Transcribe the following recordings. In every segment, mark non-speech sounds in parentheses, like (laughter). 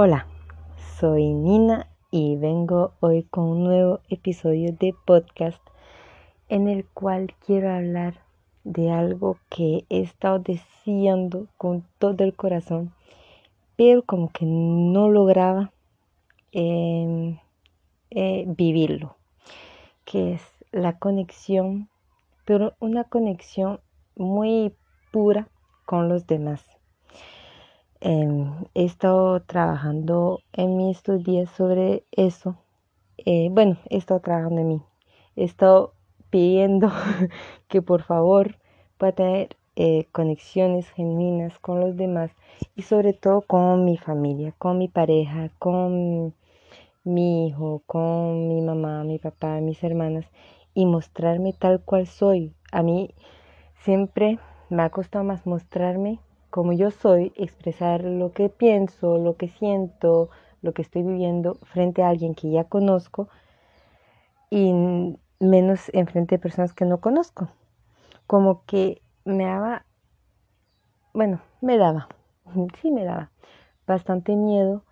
Hola, soy Nina y vengo hoy con un nuevo episodio de podcast en el cual quiero hablar de algo que he estado deseando con todo el corazón, pero como que no lograba em, eh, vivirlo, que es la conexión, pero una conexión muy pura con los demás. Em, he estado trabajando en mí estos días sobre eso. Eh, bueno, he estado trabajando en mí. He estado pidiendo (laughs) que por favor pueda tener eh, conexiones genuinas con los demás y sobre todo con mi familia, con mi pareja, con mi hijo, con mi mamá, mi papá, mis hermanas y mostrarme tal cual soy. A mí siempre me ha costado más mostrarme como yo soy, expresar lo que pienso, lo que siento, lo que estoy viviendo frente a alguien que ya conozco y menos en frente de personas que no conozco. Como que me daba, bueno, me daba, (laughs) sí me daba bastante miedo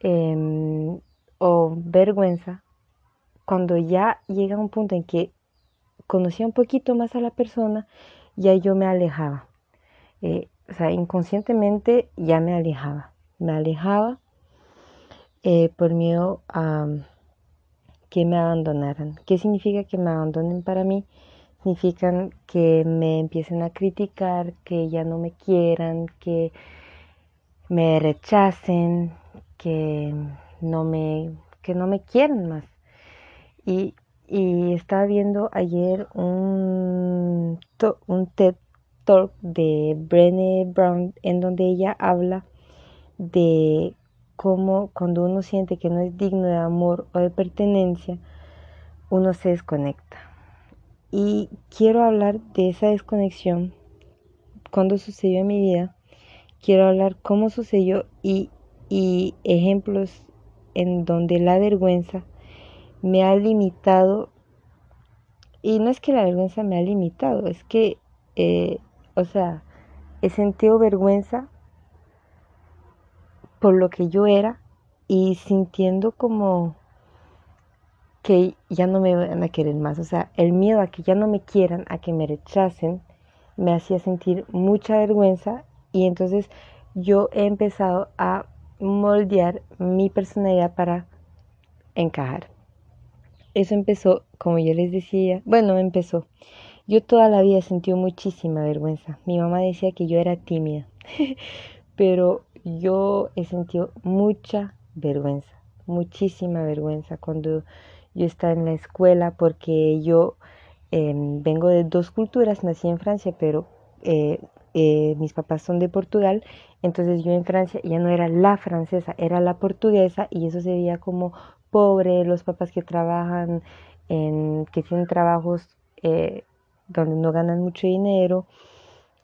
em, o vergüenza cuando ya llega un punto en que conocía un poquito más a la persona, ya yo me alejaba. Eh, o sea, inconscientemente ya me alejaba, me alejaba eh, por miedo a que me abandonaran. ¿Qué significa que me abandonen para mí? Significan que me empiecen a criticar, que ya no me quieran, que me rechacen, que no me, que no me quieran más. Y, y estaba viendo ayer un, un TED de Brené Brown en donde ella habla de cómo cuando uno siente que no es digno de amor o de pertenencia, uno se desconecta. Y quiero hablar de esa desconexión, cuando sucedió en mi vida, quiero hablar cómo sucedió y, y ejemplos en donde la vergüenza me ha limitado. Y no es que la vergüenza me ha limitado, es que eh, o sea, he sentido vergüenza por lo que yo era y sintiendo como que ya no me van a querer más. O sea, el miedo a que ya no me quieran, a que me rechacen, me hacía sentir mucha vergüenza y entonces yo he empezado a moldear mi personalidad para encajar. Eso empezó, como yo les decía, bueno, empezó. Yo toda la vida sentido muchísima vergüenza. Mi mamá decía que yo era tímida, (laughs) pero yo he sentido mucha vergüenza, muchísima vergüenza cuando yo estaba en la escuela porque yo em, vengo de dos culturas, nací en Francia, pero eh, eh, mis papás son de Portugal, entonces yo en Francia ya no era la francesa, era la portuguesa y eso se veía como pobre, los papás que trabajan, que tienen trabajos eh, donde no ganan mucho dinero.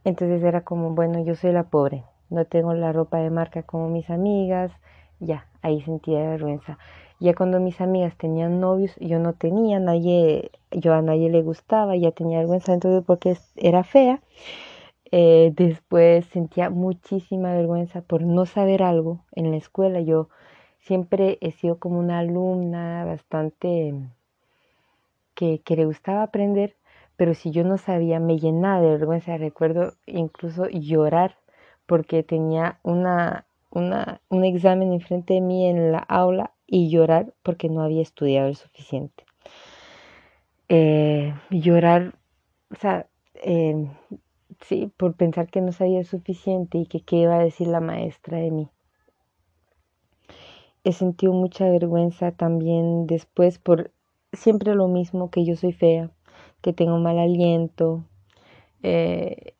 Entonces era como, bueno, yo soy la pobre, no tengo la ropa de marca como mis amigas, ya, ahí sentía vergüenza. Ya cuando mis amigas tenían novios, yo no tenía, nadie, yo a nadie le gustaba, ya tenía vergüenza entonces porque era fea. Eh, después sentía muchísima vergüenza por no saber algo en la escuela. Yo siempre he sido como una alumna bastante que, que le gustaba aprender, pero si yo no sabía, me llenaba de vergüenza. Recuerdo incluso llorar porque tenía una, una, un examen enfrente de mí en la aula y llorar porque no había estudiado el suficiente. Eh, llorar, o sea, eh, sí, por pensar que no sabía suficiente y que qué iba a decir la maestra de mí. He sentido mucha vergüenza también después por siempre lo mismo, que yo soy fea, que tengo mal aliento, eh,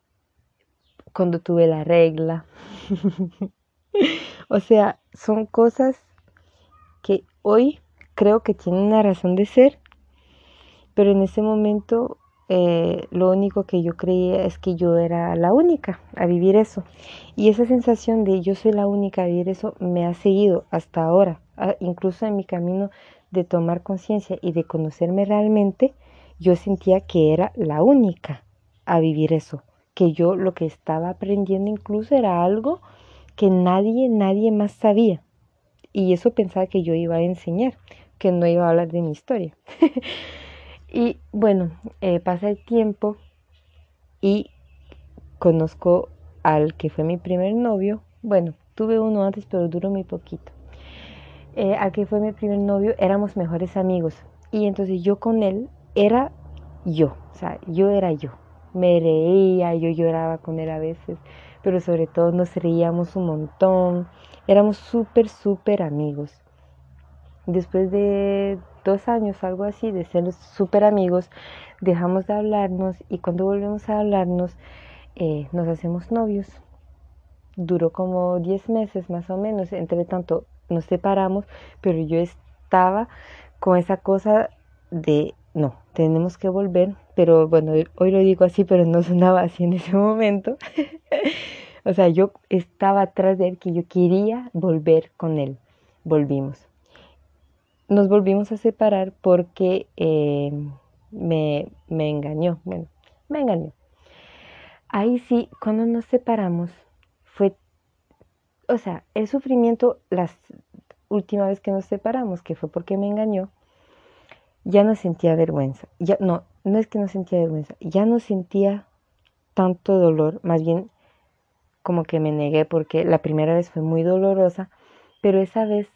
cuando tuve la regla. (laughs) o sea, son cosas que hoy creo que tienen una razón de ser, pero en ese momento eh, lo único que yo creía es que yo era la única a vivir eso. Y esa sensación de yo soy la única a vivir eso me ha seguido hasta ahora, incluso en mi camino de tomar conciencia y de conocerme realmente yo sentía que era la única a vivir eso, que yo lo que estaba aprendiendo incluso era algo que nadie, nadie más sabía. y eso pensaba que yo iba a enseñar, que no iba a hablar de mi historia. (laughs) y bueno, eh, pasa el tiempo y conozco al que fue mi primer novio. Bueno, tuve uno antes, pero duró muy poquito. Eh, al que fue mi primer novio, éramos mejores amigos. Y entonces yo con él era yo, o sea, yo era yo. Me reía, yo lloraba con él a veces, pero sobre todo nos reíamos un montón. Éramos súper, súper amigos. Después de dos años, algo así, de ser súper amigos, dejamos de hablarnos y cuando volvemos a hablarnos, eh, nos hacemos novios. Duró como diez meses más o menos, entre tanto nos separamos, pero yo estaba con esa cosa de, no, tenemos que volver, pero bueno, hoy lo digo así, pero no sonaba así en ese momento. (laughs) o sea, yo estaba atrás de él que yo quería volver con él. Volvimos. Nos volvimos a separar porque eh, me, me engañó. Bueno, me engañó. Ahí sí, cuando nos separamos, fue, o sea, el sufrimiento, las última vez que nos separamos, que fue porque me engañó, ya no sentía vergüenza. Ya, no, no es que no sentía vergüenza, ya no sentía tanto dolor, más bien como que me negué porque la primera vez fue muy dolorosa, pero esa vez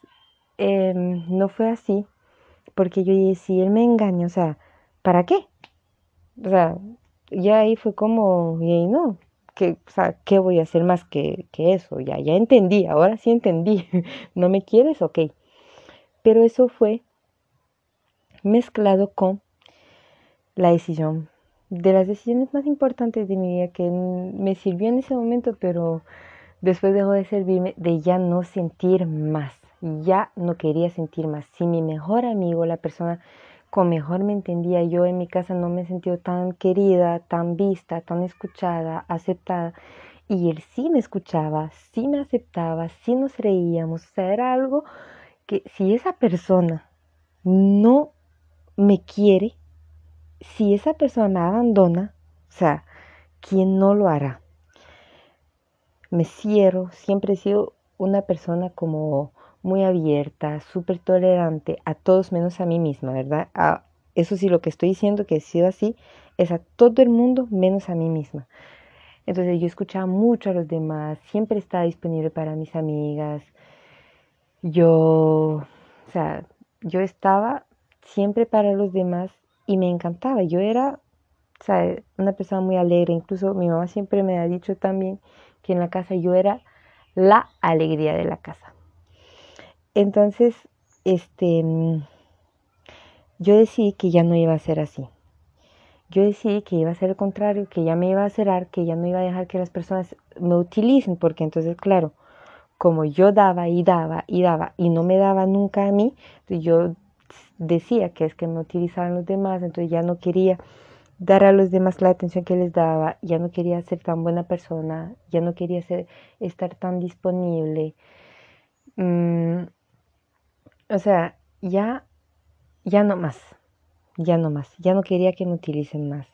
em, no fue así, porque yo dije, si él me engaña, o sea, ¿para qué? O sea, ya ahí fue como, y no, que, o sea, ¿qué voy a hacer más que, que eso? Ya, ya entendí, ahora sí entendí, (laughs) ¿no me quieres? Ok. Pero eso fue mezclado con la decisión de las decisiones más importantes de mi vida que me sirvió en ese momento, pero después dejó de servirme de ya no sentir más, ya no quería sentir más. Si mi mejor amigo, la persona con mejor me entendía, yo en mi casa no me sentí tan querida, tan vista, tan escuchada, aceptada, y él sí me escuchaba, sí me aceptaba, sí nos reíamos, o sea, era algo que si esa persona no me quiere, si esa persona me abandona, o sea, ¿quién no lo hará? Me cierro, siempre he sido una persona como muy abierta, súper tolerante a todos menos a mí misma, ¿verdad? eso sí, lo que estoy diciendo que he sido así es a todo el mundo menos a mí misma. Entonces yo escuchaba mucho a los demás, siempre estaba disponible para mis amigas. Yo, o sea, yo estaba siempre para los demás y me encantaba. Yo era una persona muy alegre, incluso mi mamá siempre me ha dicho también que en la casa yo era la alegría de la casa. Entonces, este, yo decidí que ya no iba a ser así. Yo decidí que iba a ser el contrario, que ya me iba a cerrar, que ya no iba a dejar que las personas me utilicen, porque entonces, claro, como yo daba y daba y daba y no me daba nunca a mí, yo decía que es que me utilizaban los demás, entonces ya no quería dar a los demás la atención que les daba, ya no quería ser tan buena persona, ya no quería ser, estar tan disponible. Mm, o sea, ya, ya no más, ya no más, ya no quería que me utilicen más.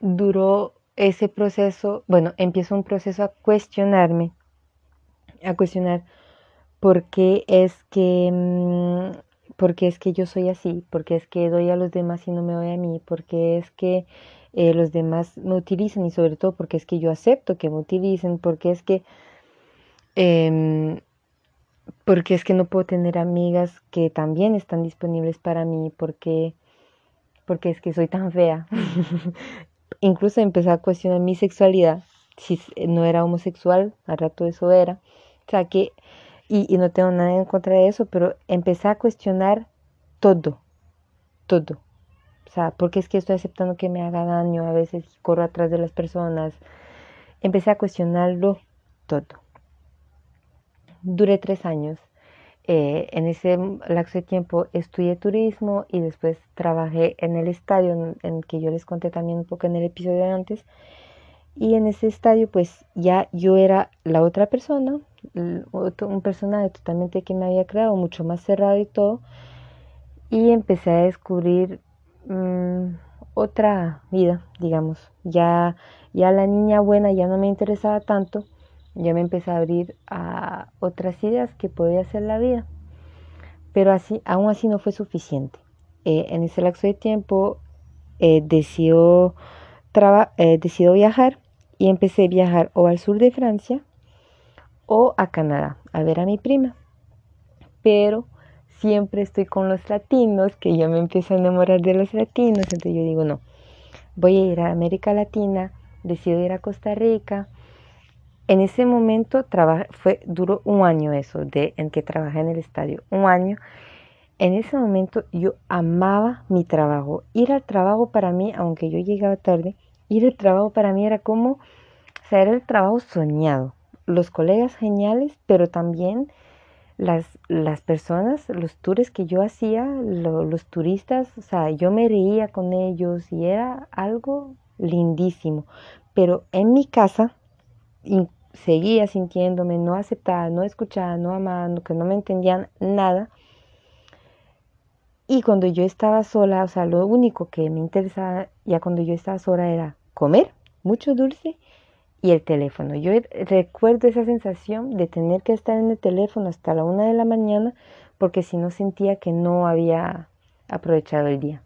Duró ese proceso, bueno, empiezo un proceso a cuestionarme, a cuestionar por qué es que mm, porque es que yo soy así, porque es que doy a los demás y no me doy a mí, porque es que eh, los demás me utilizan y sobre todo porque es que yo acepto que me utilicen, porque es que em, porque es que no puedo tener amigas que también están disponibles para mí, porque porque es que soy tan fea. (laughs) Incluso empecé a cuestionar mi sexualidad, si no era homosexual, al rato eso era. O sea que y, no tengo nada en contra de eso, pero empecé a cuestionar todo, todo. O sea, ¿por qué es que estoy aceptando que me haga daño? A veces corro atrás de las personas. Empecé a cuestionarlo todo. Duré tres años. Eh, en ese lapso de tiempo estudié turismo y después trabajé en el estadio en, en, que yo les conté también un poco en el episodio de antes. Y en ese estadio pues ya yo era la otra persona, un personaje totalmente que me había creado, mucho más cerrado y todo. Y empecé a descubrir mm, otra vida, digamos. Ya, ya la niña buena ya no me interesaba tanto. ya me empecé a abrir a otras ideas que podía hacer la vida. Pero así, aún así no fue suficiente. Eh, en ese lapso de tiempo eh, decidió, eh, decidió viajar y empecé a viajar o al sur de Francia o a Canadá a ver a mi prima. Pero siempre estoy con los latinos, que yo me empiezo a enamorar de los latinos, entonces yo digo, no, voy a ir a América Latina, decido ir a Costa Rica. En ese momento fue, duró un año eso, de, en que trabajé en el estadio, un año. En ese momento yo amaba mi trabajo. Ir al trabajo para mí, aunque yo llegaba tarde, ir al trabajo para mí era como, o sea, era el trabajo soñado. Los colegas geniales, pero también las, las personas, los tours que yo hacía, los turistas, o sea, yo me reía con ellos y era algo lindísimo. Pero en mi casa seguía sintiéndome no aceptada, no escuchada, no amada, que no me entendían nada. Y cuando yo estaba sola, o sea, lo único que me interesaba ya cuando yo estaba sola era comer mucho dulce y el teléfono. Yo recuerdo esa sensación de tener que estar en el teléfono hasta la una de la mañana porque si no sentía que no había aprovechado el día,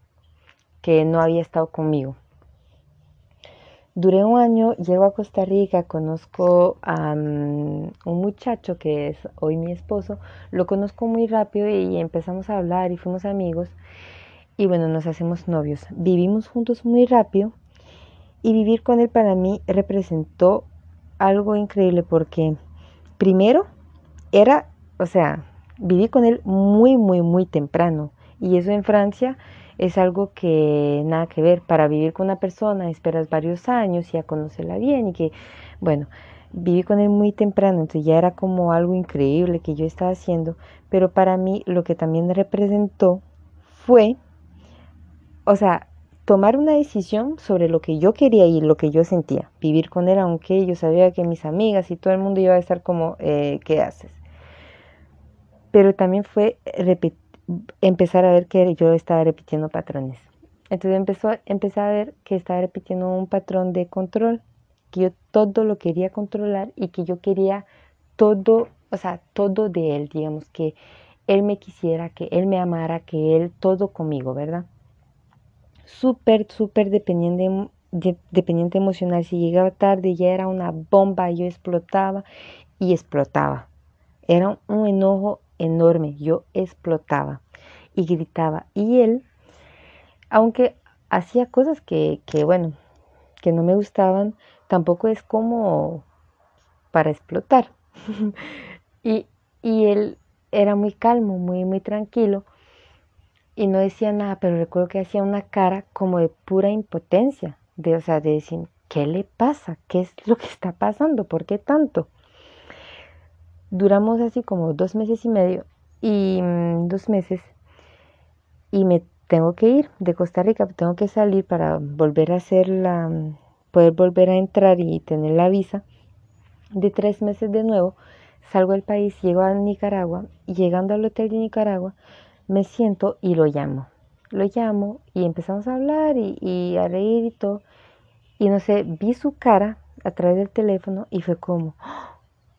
que no había estado conmigo. Duré un año, llego a Costa Rica, conozco a mm, un muchacho que es hoy mi esposo, lo conozco muy rápido y empezamos a hablar y fuimos amigos y bueno, nos hacemos novios. Vivimos juntos muy rápido y vivir con él para mí representó algo increíble porque primero era, o sea, viví con él muy, muy, muy temprano y eso en Francia es algo que nada que ver. Para vivir con una persona esperas varios años y a conocerla bien y que, bueno, viví con él muy temprano, entonces ya era como algo increíble que yo estaba haciendo, pero para mí lo que también representó fue, o sea, tomar una decisión sobre lo que yo quería y lo que yo sentía, vivir con él, aunque yo sabía que mis amigas y todo el mundo iba a estar como, eh, ¿qué haces? Pero también fue empezar a ver que yo estaba repitiendo patrones. Entonces empezó, a ver que estaba repitiendo un patrón de control, que yo todo lo quería controlar y que yo quería todo, o sea, todo de él, digamos, que él me quisiera, que él me amara, que él todo conmigo, ¿verdad? Súper, súper dependiente, dependiente emocional. Si llegaba tarde ya era una bomba, yo explotaba y explotaba. Era un enojo enorme, yo explotaba y gritaba. Y él, aunque hacía cosas que, que, bueno, que no me gustaban, tampoco es como para explotar. (laughs) y, y él era muy calmo, muy, muy tranquilo y no decía nada, pero recuerdo que hacía una cara como de pura impotencia, de, o sea, de decir, ¿qué le pasa? ¿Qué es lo que está pasando? ¿Por qué tanto? duramos así como dos meses y medio y mm, dos meses y me tengo que ir de Costa Rica, tengo que salir para volver a hacer la, poder volver a entrar y tener la visa de tres meses de nuevo. Salgo del país, llego a Nicaragua y llegando al hotel de Nicaragua me siento y lo llamo. Lo llamo y empezamos a hablar y, a reír y todo. Y no sé, vi su cara a través del teléfono y fue como,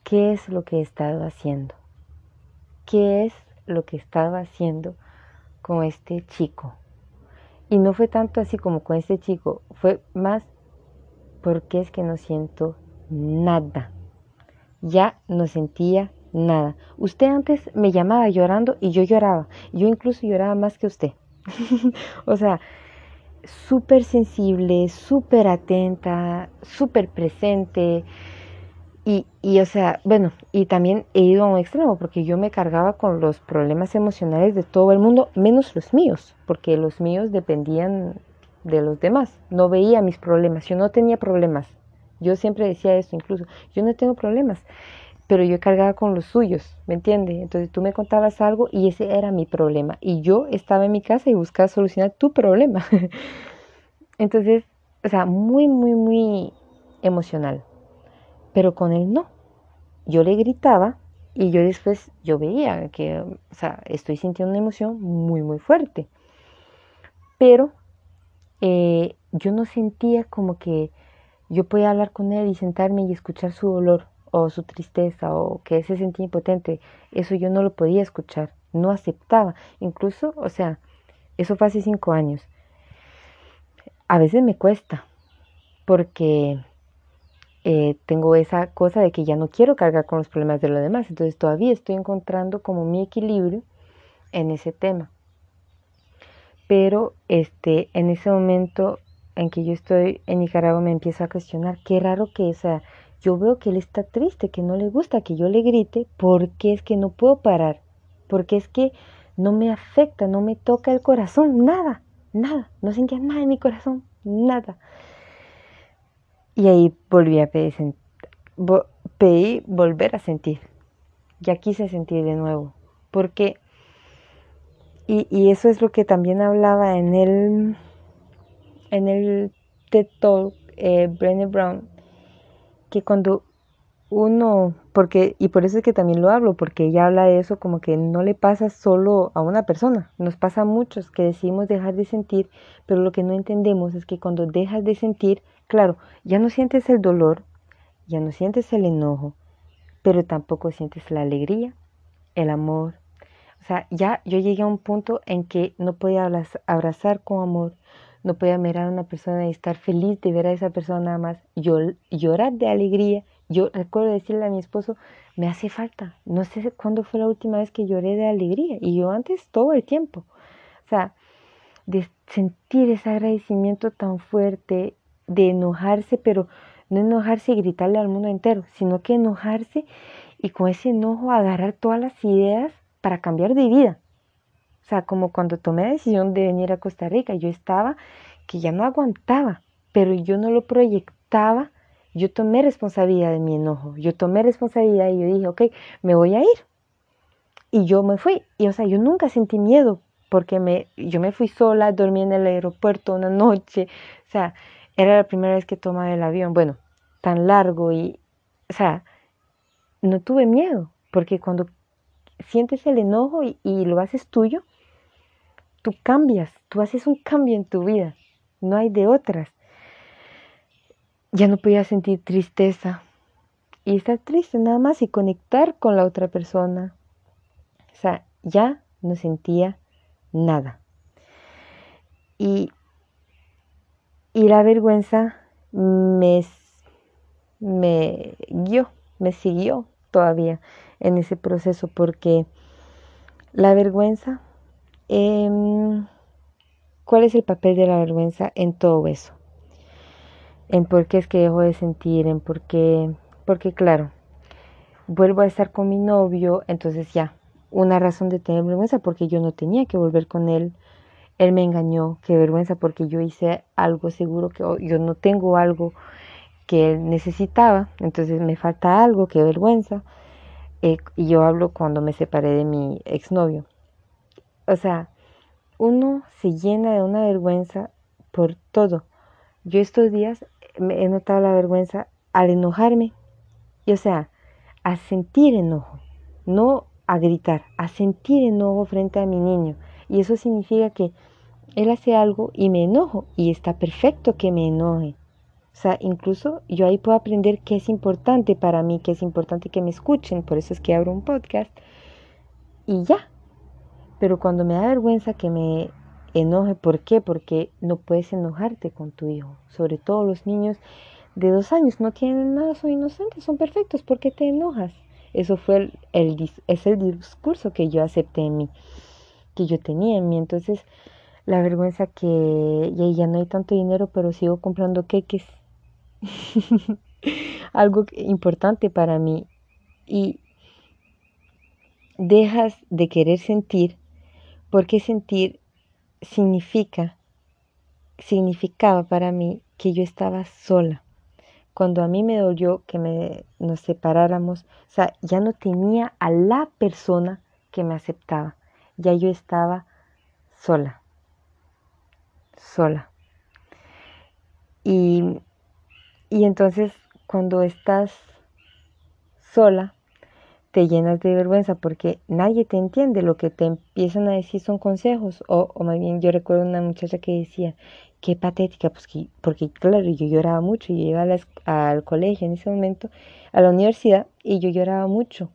qué es lo que he estado haciendo, qué es lo que estaba haciendo con este chico. Y no fue tanto así como con este chico, fue más porque es que no siento nada. Ya no sentía nada. Usted antes me llamaba llorando y yo lloraba. Yo incluso lloraba más que usted. (laughs) o sea, súper sensible, súper atenta, súper presente. Y, y, o sea, bueno, y también he ido a un extremo porque yo me cargaba con los problemas emocionales de todo el mundo, menos los míos, porque los míos dependían de los demás. No veía mis problemas, yo no tenía problemas. Yo siempre decía esto incluso, yo no tengo problemas, pero yo cargaba con los suyos, ¿me entiendes? Entonces tú me contabas algo y ese era mi problema. Y yo estaba en mi casa y buscaba solucionar tu problema. (laughs) Entonces, o sea, muy, muy, muy emocional pero con él no. Yo le gritaba y yo después, yo veía que, o sea, estoy sintiendo una emoción muy, muy fuerte. Pero eh, yo no sentía como que yo podía hablar con él y sentarme y escuchar su dolor. O su tristeza o que se sentía impotente, eso yo no lo podía escuchar, no aceptaba. Incluso, o sea, eso fue hace cinco años. A veces me cuesta porque eh, tengo esa cosa de que ya no quiero cargar con los problemas de los demás. Entonces todavía estoy encontrando como mi equilibrio en ese tema. Pero este, en ese momento en que yo estoy en Nicaragua me empiezo a cuestionar qué raro que es. Yo veo que él está triste, que no le gusta que yo le grite, porque es que no puedo parar, porque es que no me afecta, no me toca el corazón, nada, nada, no sentía nada en mi corazón, nada. Y ahí volví a pedir, volver a sentir. Ya quise sentir de nuevo. Porque, y, y eso es lo que también hablaba en el, en el TED Talk, eh, Brown, que cuando uno, porque, y por eso es que también lo hablo, porque ella habla de eso como que no le pasa solo a una persona, nos pasa a muchos que decimos dejar de sentir, pero lo que no entendemos es que cuando dejas de sentir, claro, ya no sientes el dolor, ya no sientes el enojo, pero tampoco sientes la alegría, el amor. O sea, ya yo llegué a un punto en que no podía abrazar con amor, no podía mirar a una persona y estar feliz de ver a esa persona nada más, llorar de alegría yo recuerdo decirle a mi esposo, me hace falta. No sé cuándo fue la última vez que lloré de alegría. Y yo antes todo el tiempo. O sea, de sentir ese agradecimiento tan fuerte, de enojarse, pero no enojarse y gritarle al mundo entero, sino que enojarse y con ese enojo agarrar todas las ideas para cambiar de vida. O sea, como cuando tomé la decisión de venir a Costa Rica, yo estaba que ya no aguantaba, pero yo no lo proyectaba yo tomé responsabilidad de mi enojo, yo tomé responsabilidad y yo dije, ok, me voy a ir. Y yo me fui. Y o sea, yo nunca sentí miedo porque me, yo me fui sola, dormí en el aeropuerto una noche. O sea, era la primera vez que tomaba el avión. Bueno, tan largo y, o sea, no tuve miedo porque cuando sientes el enojo y, y lo haces tuyo, tú cambias, tú haces un cambio en tu vida. No hay de otras ya no podía sentir tristeza y estar triste nada más y conectar con la otra persona. O sea, ya no sentía nada. Y, y la vergüenza me, me guió, me siguió todavía en ese proceso porque la vergüenza, em, ¿cuál es el papel de la vergüenza en todo eso? en por qué es que dejo de sentir, en por qué, porque claro, vuelvo a estar con mi novio, entonces ya, una razón de tener vergüenza porque yo no tenía que volver con él, él me engañó, qué vergüenza porque yo hice algo seguro que yo no tengo algo que él necesitaba, entonces me falta algo, qué vergüenza. Eh, y yo hablo cuando me separé de mi exnovio. O sea, uno se llena de una vergüenza por todo. Yo estos días he notado la vergüenza al enojarme. Y o sea, a sentir enojo, no a gritar, a sentir enojo frente a mi niño. Y eso significa que él hace algo y me enojo y está perfecto que me enoje. O sea, incluso yo ahí puedo aprender qué es importante para mí, qué es importante que me escuchen, por eso es que abro un podcast y ya. Pero cuando me da vergüenza que me enoje. ¿Por qué? Porque no puedes enojarte con tu hijo. Sobre todo los niños de dos años no tienen nada, son inocentes, son perfectos. ¿Por qué te enojas? Eso fue el, es el discurso que yo acepté en mí, que yo tenía en mí. Entonces, la vergüenza que ya, ya no hay tanto dinero, pero sigo comprando queques. (laughs) Algo importante para mí. Y dejas de querer sentir, porque sentir significa, significaba para mí que yo estaba sola. Cuando a mí me dolió que me, nos separáramos, o sea, ya no tenía a la persona que me aceptaba. Ya yo estaba sola. Sola. Y, y entonces cuando estás sola, te llenas de vergüenza porque nadie te entiende, lo que te empiezan a decir son consejos, o, o más bien yo recuerdo una muchacha que decía, qué patética, pues que, porque claro, yo lloraba mucho, yo iba al colegio en ese momento, a la universidad, y yo lloraba mucho.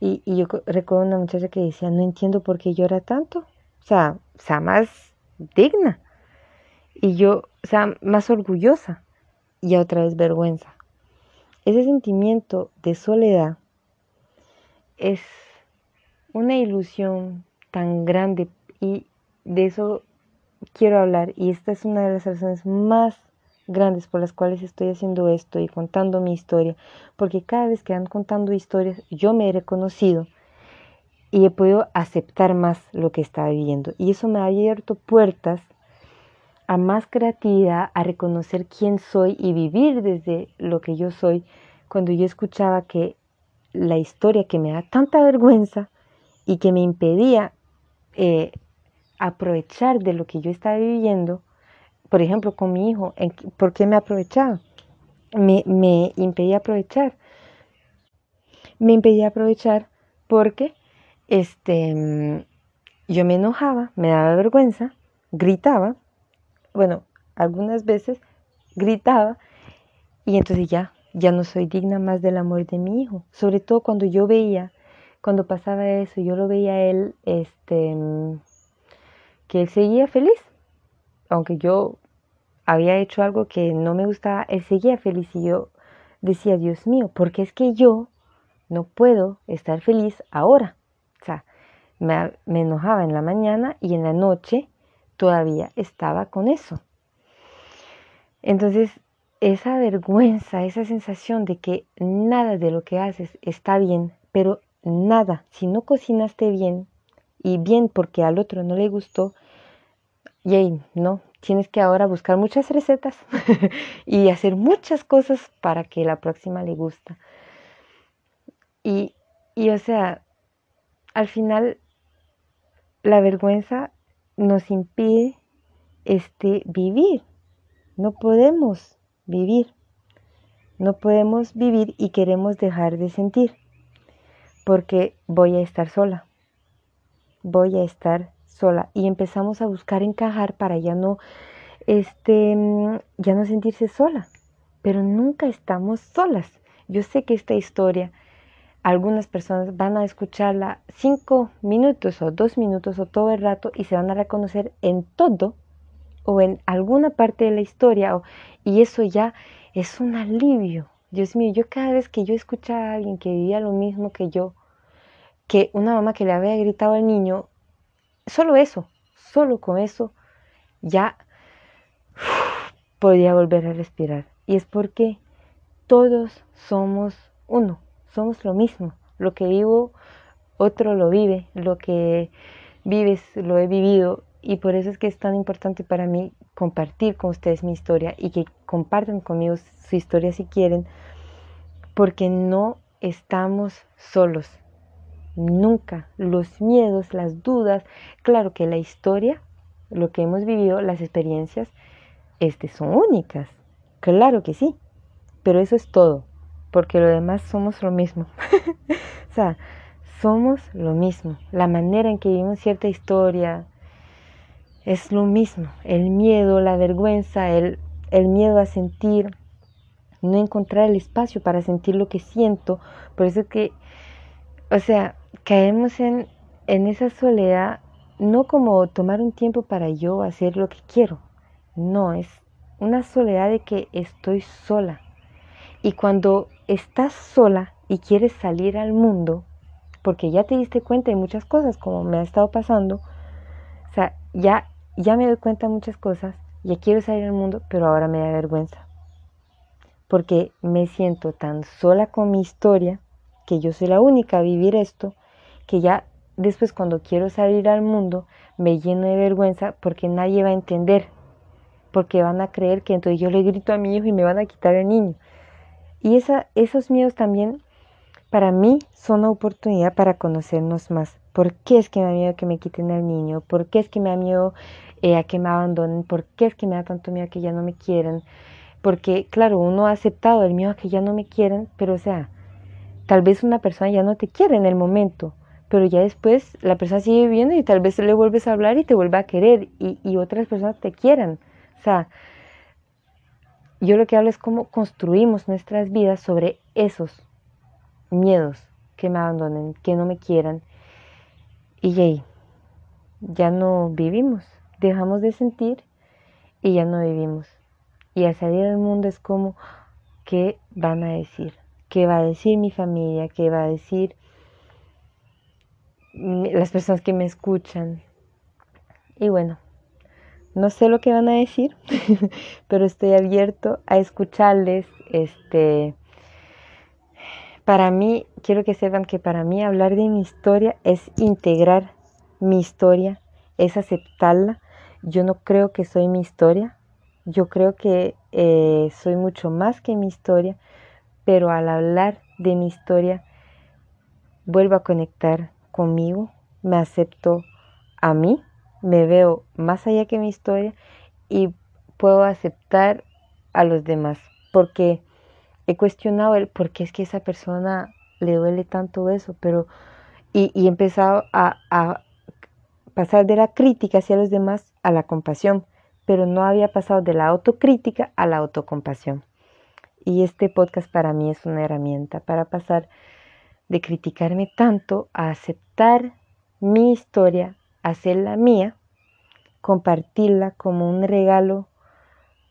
Y, y, yo recuerdo una muchacha que decía, no entiendo por qué llora tanto, o sea, o sea, más digna. Y yo, o sea, más orgullosa, y otra vez vergüenza. Ese sentimiento de soledad es una ilusión tan grande y de eso quiero hablar y esta es una de las razones más grandes por las cuales estoy haciendo esto y contando mi historia, porque cada vez que van contando historias yo me he reconocido y he podido aceptar más lo que estaba viviendo. Y eso me ha abierto puertas a más creatividad, a reconocer quién soy y vivir desde lo que yo soy, cuando yo escuchaba que la historia que me da tanta vergüenza y que me impedía eh, aprovechar de lo que yo estaba viviendo, por ejemplo, con mi hijo, ¿por qué me aprovechaba? Me, me impedía aprovechar. Me impedía aprovechar porque este, yo me enojaba, me daba vergüenza, gritaba bueno, algunas veces gritaba y entonces ya, ya no soy digna más del amor de mi hijo. Sobre todo cuando yo veía, cuando pasaba eso, yo lo veía a él, este, que él seguía feliz, aunque yo había hecho algo que no me gustaba, él seguía feliz y yo decía, Dios mío, ¿por qué es que yo no puedo estar feliz ahora? O sea, me enojaba en la mañana y en la noche todavía estaba con eso. Entonces, esa vergüenza, esa sensación de que nada de lo que haces está bien, pero nada, si no cocinaste bien y bien porque al otro no le gustó, y no, tienes que ahora buscar muchas recetas (laughs) y hacer muchas cosas para que la próxima le gusta. Y, y o sea, al final la vergüenza nos impide este, vivir. No podemos vivir. No podemos vivir y queremos dejar de sentir. Porque voy a estar sola. Voy a estar sola. Y empezamos a buscar encajar para ya no, este, ya no sentirse sola. Pero nunca estamos solas. Yo sé que esta historia algunas personas van a escucharla cinco minutos o dos minutos o todo el rato y se van a reconocer en todo o en alguna parte de la historia y eso ya es un alivio. Dios mío, yo cada vez que yo escuchaba a alguien que vivía lo mismo que yo, que una mamá que le había gritado al niño, solo eso, solo con eso, ya podía volver a respirar. Y es porque todos somos uno somos lo mismo. Lo que vivo, otro lo vive. Lo que vives, lo he vivido. Y por eso es que es tan importante para mí compartir con ustedes mi historia y que compartan conmigo su historia si quieren, porque no estamos solos. Nunca. Los miedos, las dudas, claro que la historia, lo que hemos vivido, las experiencias, este, son únicas. Claro que sí. Pero eso es todo porque lo demás somos lo mismo. (laughs) o sea, somos lo mismo. La manera en que vivimos cierta historia es lo mismo. El miedo, la vergüenza, el, el miedo a sentir, no encontrar el espacio para sentir lo que siento. Por eso que, o sea, caemos en, en esa soledad, no como tomar un tiempo para yo hacer lo que quiero. No, es una soledad de que estoy sola y cuando estás sola y quieres salir al mundo, porque ya te diste cuenta de muchas cosas, como me ha estado pasando, o sea, ya, ya me doy cuenta de muchas cosas, ya quiero salir al mundo, pero ahora me da vergüenza. Porque me siento tan sola con mi historia, que yo soy la única a vivir esto, que ya después cuando quiero salir al mundo me lleno de vergüenza porque nadie va a entender, porque van a creer que entonces yo le grito a mi hijo y me van a quitar el niño. Y esa, esos miedos también para mí son una oportunidad para conocernos más. ¿Por qué es que me da miedo que me quiten al niño? ¿Por qué es que me da miedo eh, a que me abandonen? ¿Por qué es que me da tanto miedo a que ya no me quieran? Porque, claro, uno ha aceptado el miedo a que ya no me quieran, pero o sea, tal vez una persona ya no te quiere en el momento, pero ya después la persona sigue viviendo y tal vez le vuelves a hablar y te vuelve a querer y, y otras personas te quieran. O sea, yo lo que hablo es cómo construimos nuestras vidas sobre esos miedos que me abandonen, que no me quieran. Y ya no vivimos, dejamos de sentir y ya no vivimos. Y al salir al mundo es como, ¿qué van a decir? ¿Qué va a decir mi familia? ¿Qué va a decir las personas que me escuchan? Y bueno, no sé lo que van a decir, (laughs) pero estoy abierto a escucharles. Este, para mí, quiero que sepan que para mí hablar de mi historia es integrar mi historia, es aceptarla. Yo no creo que soy mi historia, yo creo que eh, soy mucho más que mi historia, pero al hablar de mi historia, vuelvo a conectar conmigo, me acepto a mí me veo más allá que mi historia y puedo aceptar a los demás, porque he cuestionado el por qué es que esa persona le duele tanto eso, pero y, he empezado a, a pasar de la crítica hacia los demás a la compasión, pero no había pasado de la autocrítica a la autocompasión. Y este podcast para mí es una herramienta para pasar de criticarme tanto a aceptar mi historia, hacerla mía, compartirla como un regalo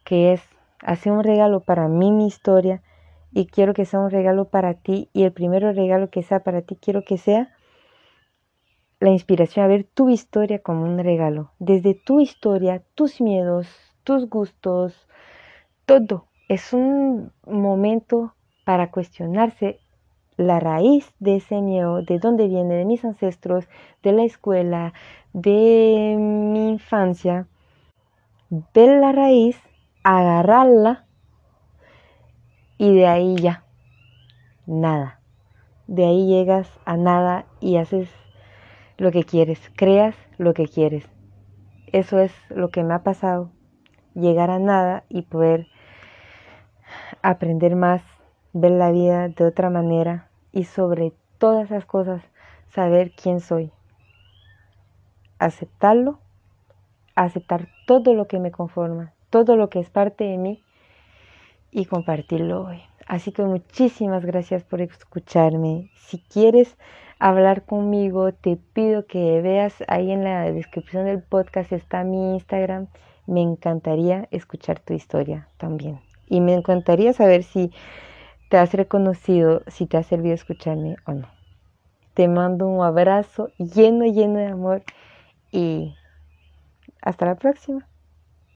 que es, hacer un regalo para mí mi historia y quiero que sea un regalo para ti y el primer regalo que sea para ti quiero que sea la inspiración a ver tu historia como un regalo. Desde tu historia, tus miedos, tus gustos, todo. Es un momento para cuestionarse la raíz de ese miedo, de dónde viene, de mis ancestros, de la escuela, de mi infancia, ver la raíz, agarrarla y de ahí ya, nada. De ahí llegas a nada y haces lo que quieres, creas lo que quieres. Eso es lo que me ha pasado, llegar a nada y poder aprender más, ver la vida de otra manera y sobre todas esas cosas saber quién soy. Aceptarlo, aceptar todo lo que me conforma, todo lo que es parte de mí y compartirlo hoy. Así que muchísimas gracias por escucharme. Si quieres hablar conmigo, te pido que veas ahí en la descripción del podcast está mi Instagram. Me encantaría escuchar tu historia también. Y me encantaría saber si te has reconocido, si te ha servido escucharme o no. Te mando un abrazo lleno, lleno de amor y hasta la próxima.